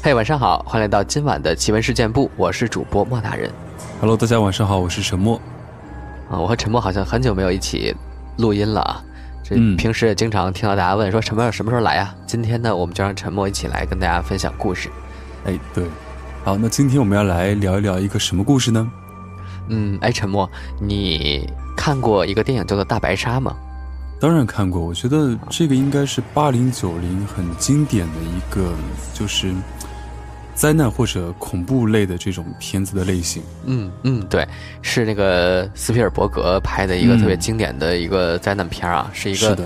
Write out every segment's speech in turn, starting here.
嘿，晚上好，欢迎来到今晚的奇闻事件部，我是主播莫大人。Hello，大家晚上好，我是陈默。啊，我和陈默好像很久没有一起录音了啊。这嗯平时也经常听到大家问说陈默什么时候来啊？今天呢，我们就让陈默一起来跟大家分享故事。哎，对，好，那今天我们要来聊一聊一个什么故事呢？嗯，哎，陈默，你看过一个电影叫做《大白鲨》吗？当然看过，我觉得这个应该是八零九零很经典的一个，就是灾难或者恐怖类的这种片子的类型。嗯嗯，对，是那个斯皮尔伯格拍的一个嗯特别经典的一个灾难片儿啊，是一个是，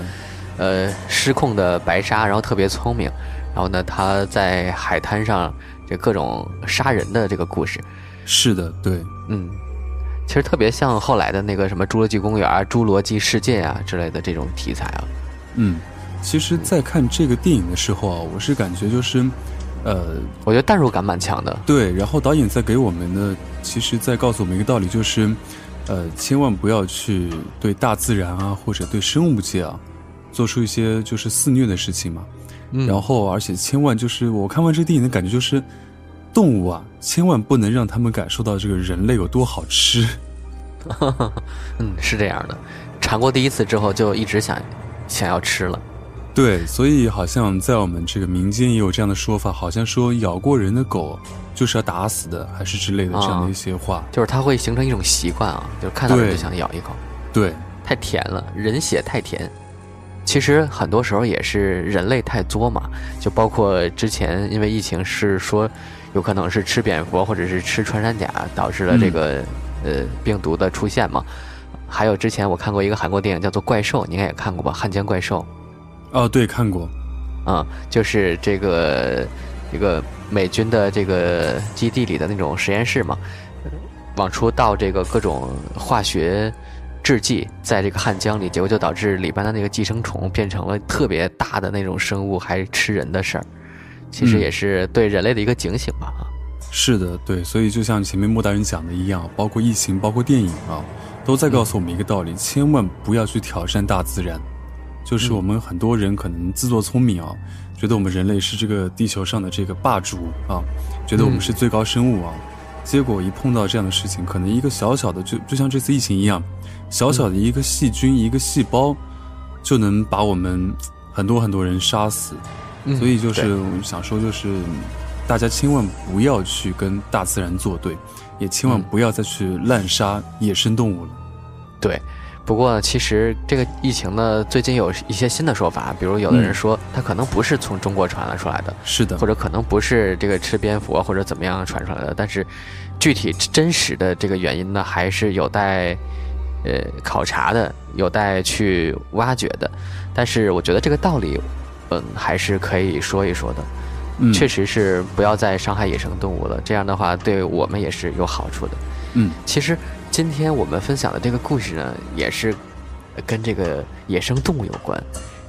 呃失控的白鲨，然后特别聪明，然后呢，他在海滩上这各种杀人的这个故事，是的，对，嗯，其实特别像后来的那个什么《侏罗纪公园》《侏罗纪世界》啊之类的这种题材啊。嗯，其实，在看这个电影的时候啊，我是感觉就是，呃，我觉得代入感蛮强的。对，然后导演在给我们的，其实在告诉我们一个道理，就是，呃，千万不要去对大自然啊，或者对生物界啊，做出一些就是肆虐的事情嘛。嗯然后，而且千万就是我看完这个电影的感觉就是，动物啊，千万不能让他们感受到这个人类有多好吃。嗯，是这样的，尝过第一次之后就一直想想要吃了。对，所以好像在我们这个民间也有这样的说法，好像说咬过人的狗就是要打死的，还是之类的这样的一些话。就是它会形成一种习惯啊，就是看到人就想咬一口，对，太甜了，人血太甜。其实很多时候也是人类太作嘛，就包括之前因为疫情是说，有可能是吃蝙蝠或者是吃穿山甲导致了这个、呃病毒的出现嘛。还有之前我看过一个韩国电影叫做《怪兽》，你应该也看过吧，《汉奸怪兽》。哦，对，看过。啊、就是这个这个美军的这个基地里的那种实验室嘛，呃往出倒这个各种化学制剂在这个汉江里，结果就导致里边的那个寄生虫变成了特别大的那种生物，还吃人的事儿。其实嗯也是对人类的一个警醒吧，啊，是的，对，所以就像前面莫大人讲的一样，包括疫情，包括电影啊，都在告诉我们一个道理：千万不要去挑战大自然。就是我们很多人可能自作聪明啊，觉得我们人类是这个地球上的这个霸主啊，觉得我们是最高生物啊，结果一碰到这样的事情，可能一个小小的就就像这次疫情一样，小小的一个细菌、一个细胞，就能把我们很多很多人杀死。嗯所以就是对我想说，就是大家千万不要去跟大自然作对，也千万嗯不要再去滥杀野生动物了。对。不过，其实这个疫情呢，最近有一些新的说法，比如有的人嗯说它可能不是从中国传了出来的，是的或，者可能不是这个吃蝙蝠啊或者怎么样传出来的，但是具体真实的这个原因呢，还是有待呃考察的，有待去挖掘的。但是我觉得这个道理，嗯，还是可以说一说的。嗯，确实是不要再伤害野生动物了，这样的话对我们也是有好处的。嗯，其实今天我们分享的这个故事呢，也是呃跟这个野生动物有关，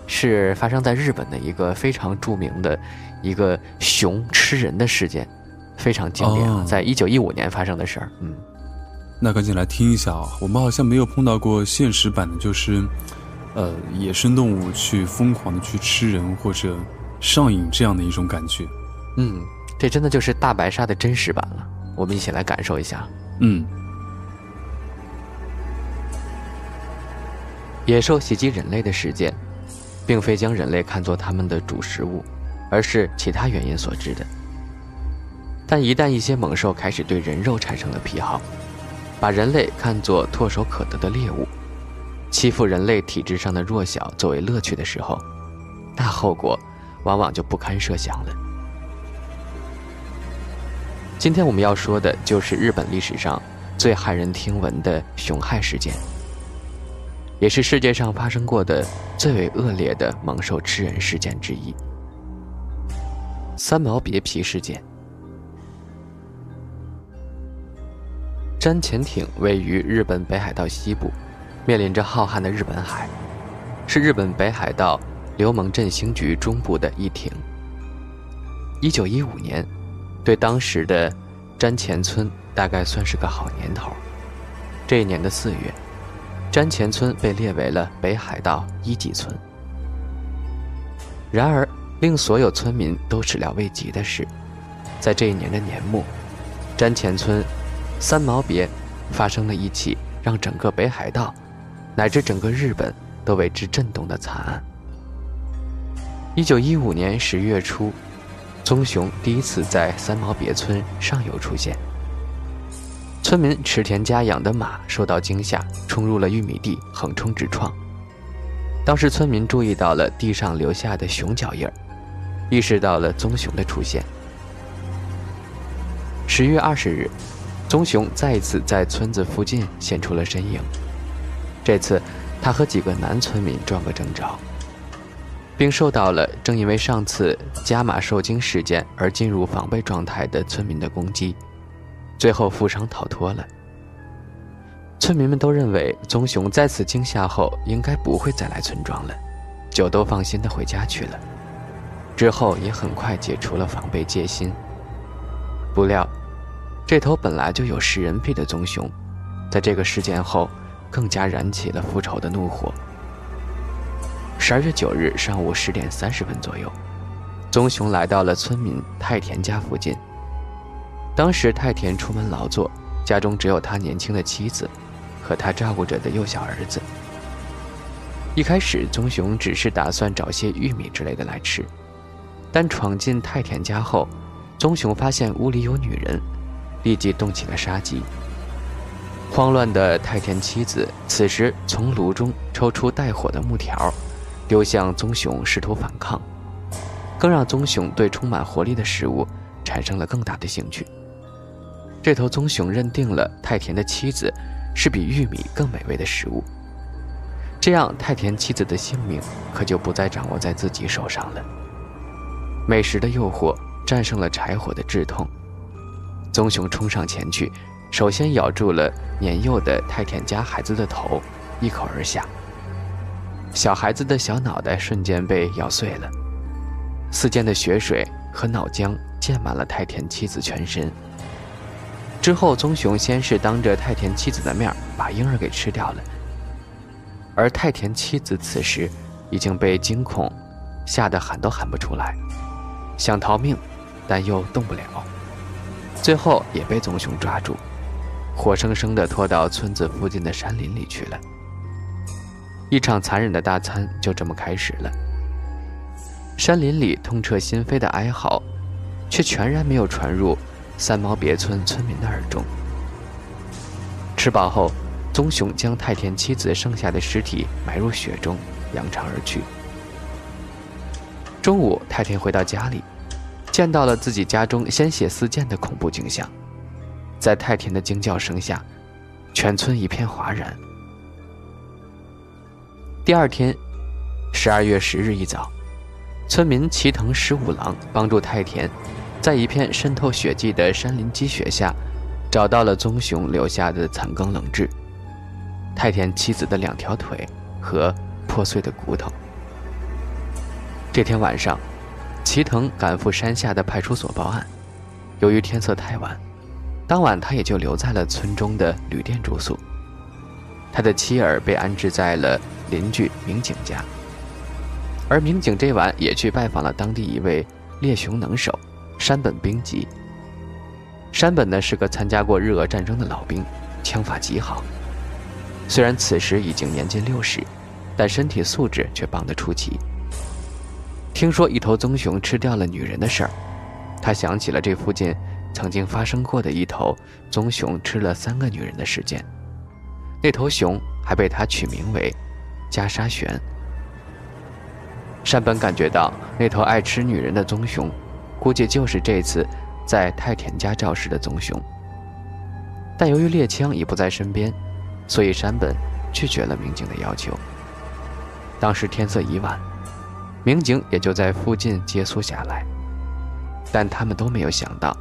是发生在日本的一个非常著名的一个熊吃人的事件，非常经典啊，哦在一九一五年发生的事儿。嗯，那赶紧来听一下啊！我们好像没有碰到过现实版的，就是呃野生动物去疯狂的去吃人或者上瘾这样的一种感觉。嗯，这真的就是大白鲨的真实版了，我们一起来感受一下。嗯野兽袭击人类的事件，并非将人类看作他们的主食物，而是其他原因所致的。但一旦一些猛兽开始对人肉产生了癖好，把人类看作唾手可得的猎物，欺负人类体质上的弱小作为乐趣的时候，那后果往往就不堪设想了。今天我们要说的就是日本历史上最骇人听闻的熊害事件。也是世界上发生过的最为恶劣的猛兽吃人事件之一——三毛别皮事件。詹潜艇位于日本北海道西部，面临着浩瀚的日本海，是日本北海道流蒙振兴局中部的一艇。一九一五年，对当时的詹前村大概算是个好年头。这一年的四月。詹前村被列为了北海道一级村。然而，令所有村民都始料未及的是，在这一年的年末，詹前村三毛别发生了一起让整个北海道乃至整个日本都为之震动的惨案。一九一五年十月初，棕熊第一次在三毛别村上游出现。村民池田家养的马受到惊吓，冲入了玉米地，横冲直撞。当时村民注意到了地上留下的熊脚印儿，意识到了棕熊的出现。十月二十日，棕熊再一次在村子附近现出了身影。这次，他和几个男村民撞个正着，并受到了正因为上次加马受惊事件而进入防备状态的村民的攻击，最后负伤逃脱了。村民们都认为棕熊在此惊吓后应该不会再来村庄了，就都放心的回家去了。之后也很快解除了防备戒心。不料，这头本来就有食人癖的棕熊，在这个事件后，更加燃起了复仇的怒火。十二月九日上午十点三十分左右，棕熊来到了村民太田家附近。当时太田出门劳作，家中只有他年轻的妻子，和他照顾着的幼小儿子。一开始，棕熊只是打算找些玉米之类的来吃，但闯进太田家后，棕熊发现屋里有女人，立即动起了杀机。慌乱的太田妻子此时从炉中抽出带火的木条，丢向棕熊，试图反抗，更让棕熊对充满活力的食物产生了更大的兴趣。这头棕熊认定了太田的妻子是比玉米更美味的食物，这样太田妻子的性命可就不再掌握在自己手上了。美食的诱惑。战胜了柴火的炙痛，棕熊冲上前去，首先咬住了年幼的太田家孩子的头，一口而下。小孩子的小脑袋瞬间被咬碎了，四溅的血水和脑浆溅满了太田妻子全身。之后，棕熊先是当着太田妻子的面把婴儿给吃掉了，而太田妻子此时已经被惊恐吓得喊都喊不出来，想逃命。但又动不了，最后也被棕熊抓住，活生生的拖到村子附近的山林里去了。一场残忍的大餐就这么开始了。山林里痛彻心扉的哀嚎，却全然没有传入三毛别村村民的耳中。吃饱后，棕熊将太田妻子剩下的尸体埋入雪中，扬长而去。中午，太田回到家里。见到了自己家中鲜血四溅的恐怖景象，在太田的惊叫声下，全村一片哗然。第二天，十二月十日一早，村民齐藤十五郎帮助太田，在一片渗透血迹的山林积雪下，找到了棕熊留下的残羹冷炙，太田妻子的两条腿和破碎的骨头。这天晚上。齐藤赶赴山下的派出所报案，由于天色太晚，当晚他也就留在了村中的旅店住宿。他的妻儿被安置在了邻居民警家，而民警这晚也去拜访了当地一位猎熊能手山本兵吉。山本呢是个参加过日俄战争的老兵，枪法极好。虽然此时已经年近六十，但身体素质却棒得出奇。听说一头棕熊吃掉了女人的事儿，他想起了这附近曾经发生过的一头棕熊吃了三个女人的事件。那头熊还被他取名为加沙玄。山本感觉到那头爱吃女人的棕熊，估计就是这次在太田家肇事的棕熊。但由于猎枪已不在身边，所以山本拒绝了民警的要求。当时天色已晚。民警也就在附近接宿下来，但他们都没有想到，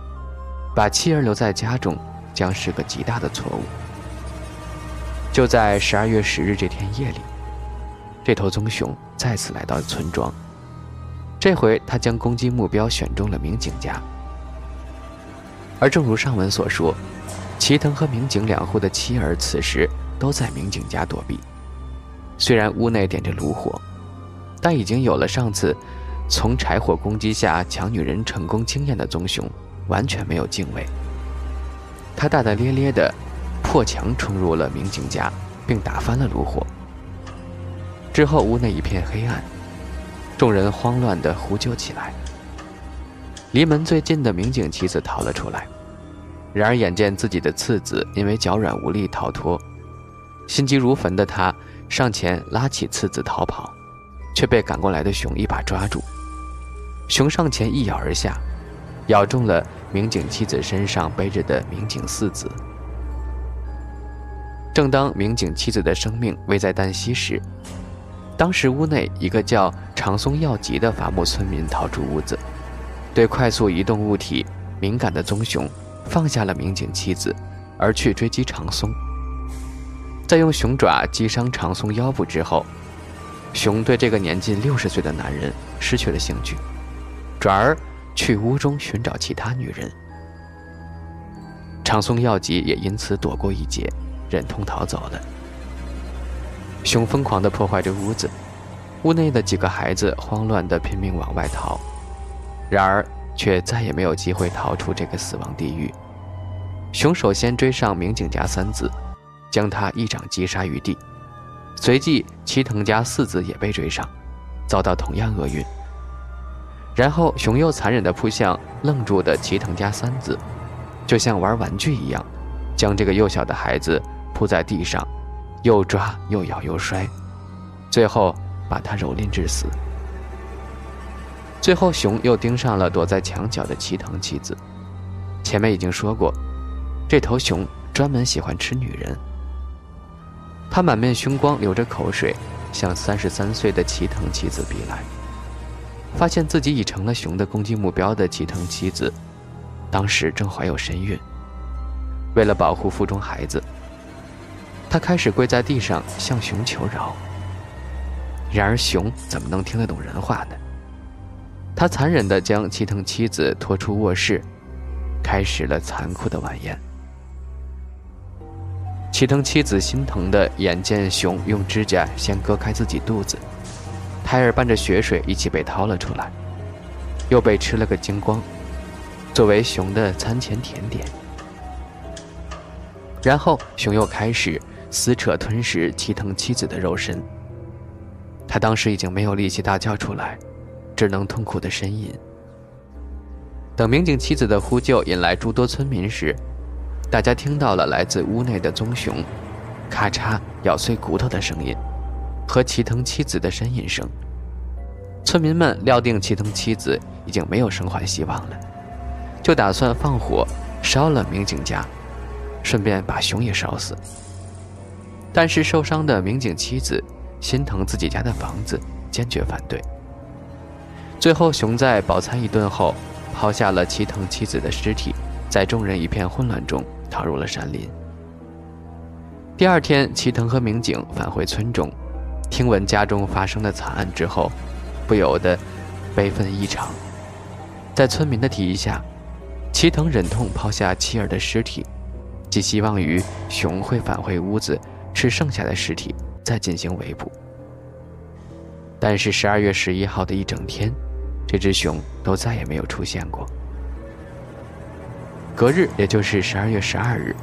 把妻儿留在家中将是个极大的错误。就在十二月十日这天夜里，这头棕熊再次来到村庄，这回他将攻击目标选中了民警家。而正如上文所说，齐藤和民警两户的妻儿此时都在民警家躲避，虽然屋内点着炉火。但已经有了上次从柴火攻击下抢女人成功经验的棕熊，完全没有敬畏，他大大咧咧地破墙冲入了民警家，并打翻了炉火。之后屋内一片黑暗，众人慌乱地呼救起来。离门最近的民警妻子逃了出来，然而眼见自己的次子因为脚软无力逃脱，心急如焚的他上前拉起次子逃跑，却被赶过来的熊一把抓住。熊上前一咬而下，咬中了民警妻子身上背着的民警四子。正当民警妻子的生命危在旦夕时，当时屋内一个叫长松耀吉的伐木村民逃出屋子。对快速移动物体敏感的棕熊放下了民警妻子，而去追击长松。在用熊爪击伤长松腰部之后，熊对这个年近六十岁的男人失去了兴趣，转而去屋中寻找其他女人。长松耀吉也因此躲过一劫，忍痛逃走了。熊疯狂地破坏着屋子，屋内的几个孩子慌乱地拼命往外逃。然而，却再也没有机会逃出这个死亡地狱。熊首先追上明景家三子，将他一掌击杀于地。随即，齐藤家四子也被追上，遭到同样厄运。然后，熊又残忍地扑向愣住的齐藤家三子，就像玩玩具一样，将这个幼小的孩子扑在地上，又抓又咬又摔，最后把他蹂躏致死。最后，熊又盯上了躲在墙角的齐藤妻子。前面已经说过，这头熊专门喜欢吃女人。他满面凶光，流着口水，向三十三岁的齐藤妻子逼来。发现自己已成了熊的攻击目标的齐藤妻子，当时正怀有身孕。为了保护腹中孩子，他开始跪在地上向熊求饶。然而，熊怎么能听得懂人话呢？他残忍地将齐藤妻子拖出卧室，开始了残酷的晚宴。齐藤妻子心疼的眼见熊用指甲先割开自己肚子，胎儿伴着血水一起被掏了出来，又被吃了个精光，作为熊的餐前甜点。然后熊又开始撕扯吞食齐藤妻子的肉身。他当时已经没有力气大叫出来。只能痛苦的呻吟。等民警妻子的呼救引来诸多村民时，大家听到了来自屋内的棕熊“咔嚓”咬碎骨头的声音，和齐藤妻子的呻吟声。村民们料定齐藤妻子已经没有生还希望了，就打算放火烧了民警家，顺便把熊也烧死。但是受伤的民警妻子心疼自己家的房子，坚决反对。最后，熊在饱餐一顿后，抛下了齐藤妻子的尸体，在众人一片混乱中逃入了山林。第二天，齐藤和民警返回村中，听闻家中发生的惨案之后，不由得悲愤异常。在村民的提议下，齐藤忍痛抛下妻儿的尸体，寄希望于熊会返回屋子吃剩下的尸体，再进行围捕。但是十二月十一号的一整天。这只熊都再也没有出现过。隔日，也就是十二月十二日，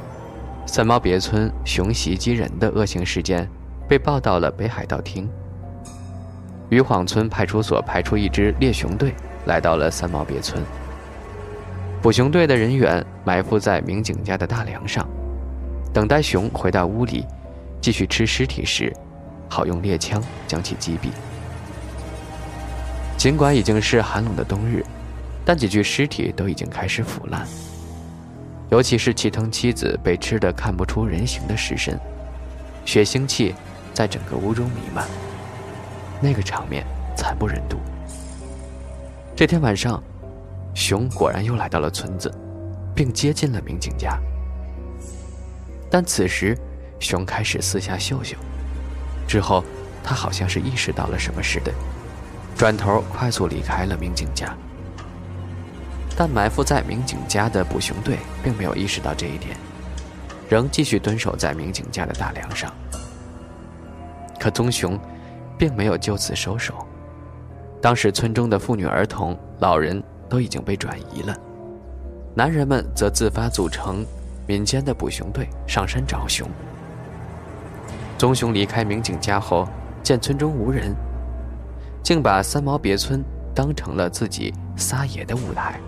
三毛别村熊袭击人的恶性事件被报到了北海道厅。渔晃村派出所派出一支猎熊队来到了三毛别村。捕熊队的人员埋伏在民警家的大梁上，等待熊回到屋里继续吃尸体时，好用猎枪将其击毙。尽管已经是寒冷的冬日，但几具尸体都已经开始腐烂。尤其是齐藤妻子被吃得看不出人形的尸身，血腥气在整个屋中弥漫，那个场面惨不忍睹。这天晚上，熊果然又来到了村子，并接近了民警家。但此时，熊开始四下嗅嗅，之后，他好像是意识到了什么似的。转头快速离开了民警家，但埋伏在民警家的捕熊队并没有意识到这一点，仍继续蹲守在民警家的大梁上。可棕熊并没有就此收手，当时村中的妇女、儿童、老人都已经被转移了，男人们则自发组成民间的捕熊队，上山找熊。棕熊离开民警家后，见村中无人，竟把三毛别村当成了自己撒野的舞台。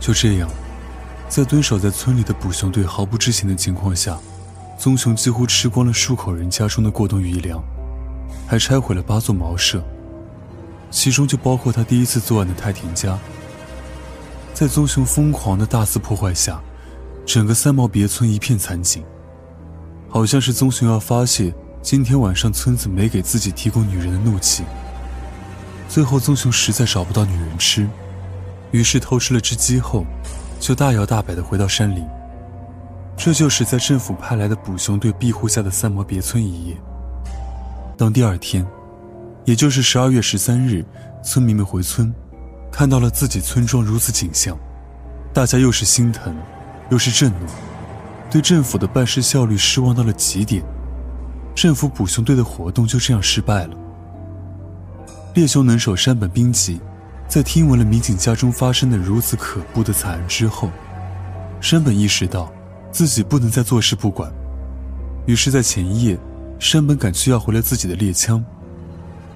就这样，在蹲守在村里的捕熊队毫不知情的情况下，棕熊几乎吃光了数口人家中的过冬余粮，还拆毁了八座茅舍，其中就包括他第一次作案的太田家。在棕熊疯狂的大肆破坏下，整个三毛别村一片惨景，好像是棕熊要发泄今天晚上村子没给自己提供女人的怒气。最后，棕熊实在找不到女人吃。于是偷吃了只鸡后，就大摇大摆地回到山林。这就是在政府派来的捕熊队庇护下的三毛别村一夜。当第二天，也就是十二月十三日，村民们回村，看到了自己村庄如此景象，大家又是心疼，又是震怒，对政府的办事效率失望到了极点。政府捕熊队的活动就这样失败了。猎熊能手山本兵吉。在听闻了民警家中发生的如此可怖的惨案之后，山本意识到自己不能再坐视不管，于是，在前一夜，山本赶去要回了自己的猎枪，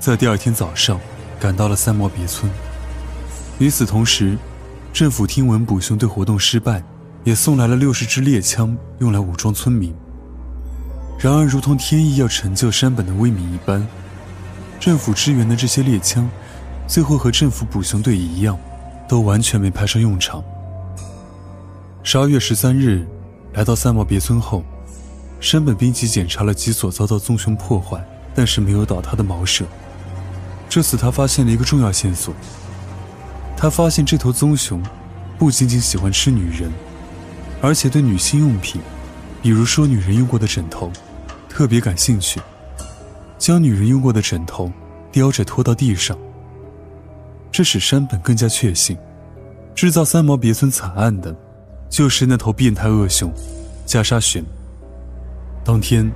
在第二天早上赶到了三毛别村。与此同时，政府听闻捕熊队活动失败，也送来了六十支猎枪，用来武装村民。然而，如同天意要成就山本的威名一般，政府支援的这些猎枪。最后和政府捕熊队一样，都完全没派上用场。十二月十三日，来到三毛别村后，山本兵吉检查了几所遭到棕熊破坏但是没有倒塌的茅舍。这次他发现了一个重要线索。他发现这头棕熊，不仅仅喜欢吃女人，而且对女性用品，比如说女人用过的枕头，特别感兴趣，将女人用过的枕头叼着拖到地上。这使山本更加确信，制造三毛别村惨案的，就是那头变态恶熊加沙玄。当天，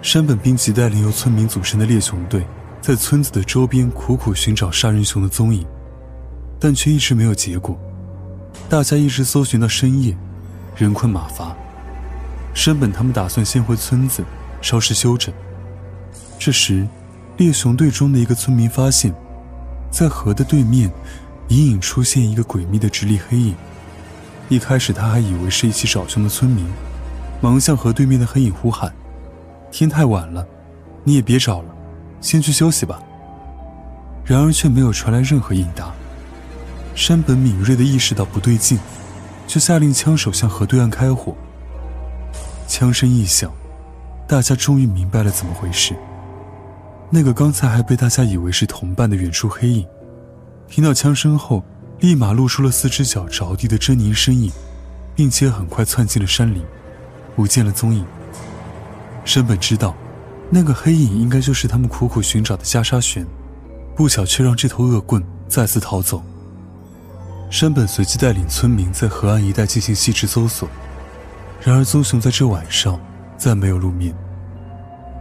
山本兵吉带领由村民组成的猎熊队，在村子的周边苦苦寻找杀人熊的踪影，但却一直没有结果。大家一直搜寻到深夜，人困马乏。山本他们打算先回村子稍事休整。这时，猎熊队中的一个村民发现。在河的对面，隐隐出现一个诡秘的直立黑影。一开始他还以为是一起找熊的村民，忙向河对面的黑影呼喊：“天太晚了，你也别找了，先去休息吧。”然而却没有传来任何应答。山本敏锐地意识到不对劲，就下令枪手向河对岸开火。枪声一响，大家终于明白了怎么回事。那个刚才还被大家以为是同伴的远处黑影，听到枪声后，立马露出了四只脚着地的狰狞身影，并且很快窜进了山林，不见了踪影。山本知道，那个黑影应该就是他们苦苦寻找的袈裟玄，不巧却让这头恶棍再次逃走。山本随即带领村民在河岸一带进行细致搜索，然而棕熊在这晚上再没有露面。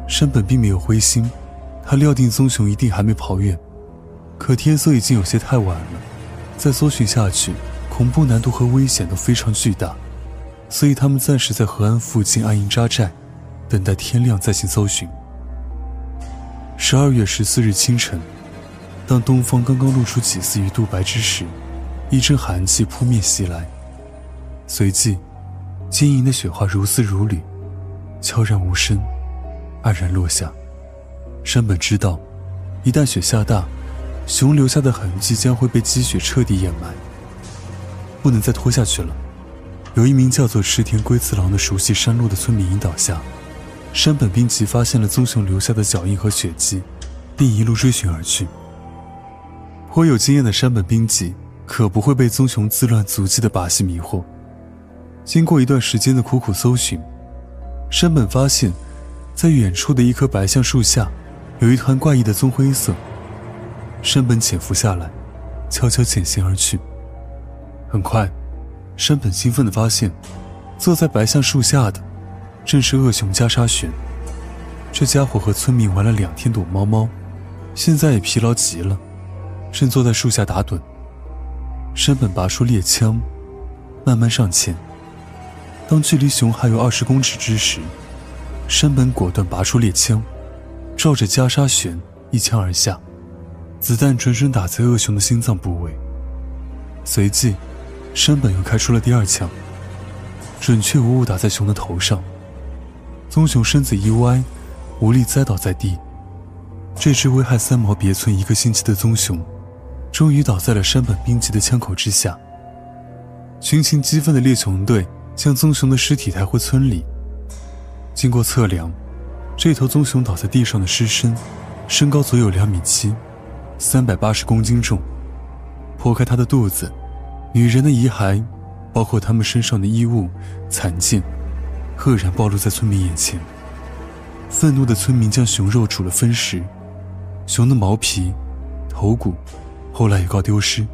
山本并没有灰心。他料定棕熊一定还没跑远，可天色已经有些太晚了，再搜寻下去，恐怖难度和危险都非常巨大，所以他们暂时在河岸附近安营扎寨，等待天亮再行搜寻。十二月十四日清晨，当东方刚刚露出几丝鱼肚白之时，一阵寒气扑面袭来，随即，晶莹的雪花如丝如缕，悄然无声，黯然落下。山本知道，一旦雪下大，熊留下的痕迹将会被积雪彻底掩埋。不能再拖下去了。有一名叫做池田龟次郎的熟悉山路的村民引导下，山本兵吉发现了棕熊留下的脚印和血迹，并一路追寻而去。颇有经验的山本兵吉可不会被棕熊自乱足迹的把戏迷惑。经过一段时间的苦苦搜寻，山本发现，在远处的一棵白橡树下。有一团怪异的棕灰色。山本潜伏下来，悄悄潜行而去。很快，山本兴奋地发现，坐在白橡树下的，正是恶熊加沙玄。这家伙和村民玩了两天躲猫猫，现在也疲劳极了，正坐在树下打盹。山本拔出猎枪，慢慢上前。当距离熊还有二十公尺之时，山本果断拔出猎枪，照着袈裟旋一枪而下，子弹准准打在恶熊的心脏部位。随即，山本又开出了第二枪，准确无误打在熊的头上。棕熊身子一歪，无力栽倒在地。这只危害三毛别村一个星期的棕熊，终于倒在了山本兵吉的枪口之下。群情激愤的猎熊队将棕熊的尸体抬回村里。经过测量，这头棕熊倒在地上的尸身，身高足有两米七，三百八十公斤重。剖开它的肚子，女人的遗骸，包括他们身上的衣物、残件。赫然暴露在村民眼前。愤怒的村民将熊肉煮了分食，熊的毛皮、头骨，后来也告丢失。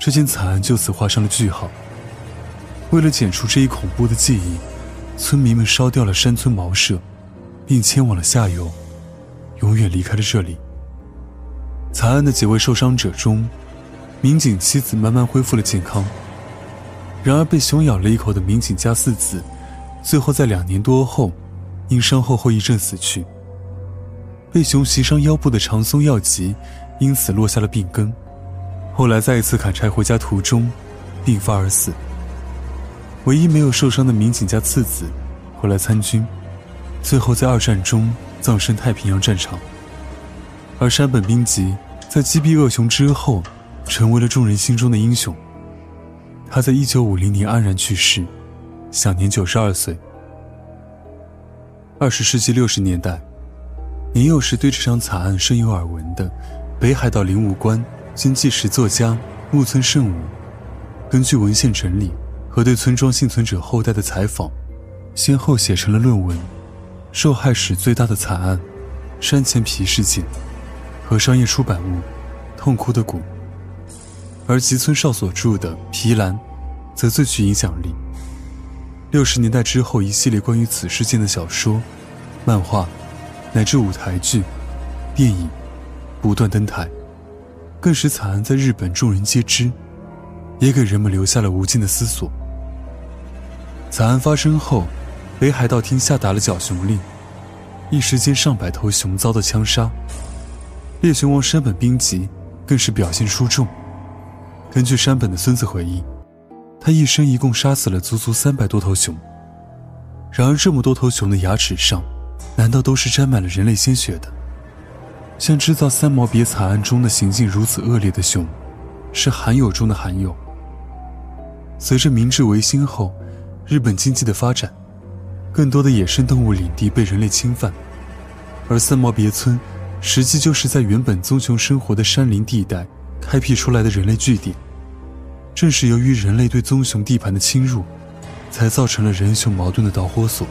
这件惨案就此画上了句号。为了剪除这一恐怖的记忆，村民们烧掉了山村茅舍，并迁往了下游，永远离开了这里。惨案的几位受伤者中，民警妻子慢慢恢复了健康。然而，被熊咬了一口的民警家四子。最后在两年多后，因伤后后遗症死去。被熊袭伤腰部的长松药吉，因此落下了病根。后来再一次砍柴回家途中，病发而死。唯一没有受伤的民警家次子，后来参军，最后在二战中葬身太平洋战场。而山本兵吉在击毙恶熊之后，成为了众人心中的英雄。他在一九五零年安然去世。享年九十二岁。二十世纪六十年代，年幼时对这场惨案深有耳闻的北海道灵武官兼纪实作家木村胜武，根据文献整理和对村庄幸存者后代的采访，先后写成了论文《受害史最大的惨案：山前皮事件》和商业出版物《痛哭的谷》，而吉村少所著的《皮兰》则最具影响力。六十年代之后，一系列关于此事件的小说、漫画，乃至舞台剧、电影，不断登台，更使惨案在日本众人皆知，也给人们留下了无尽的思索。惨案发生后，北海道厅下达了剿熊令，一时间上百头熊遭到枪杀，猎熊王山本兵吉更是表现出众。根据山本的孙子回忆。他一生一共杀死了足足三百多头熊。然而，这么多头熊的牙齿上，难道都是沾满了人类鲜血的？像制造三毛别惨案中的行径如此恶劣的熊，是罕有中的罕有。随着明治维新后，日本经济的发展，更多的野生动物领地被人类侵犯，而三毛别村，实际就是在原本棕熊生活的山林地带开辟出来的人类据点。正是由于人类对棕熊地盘的侵入，才造成了人熊矛盾的导火索。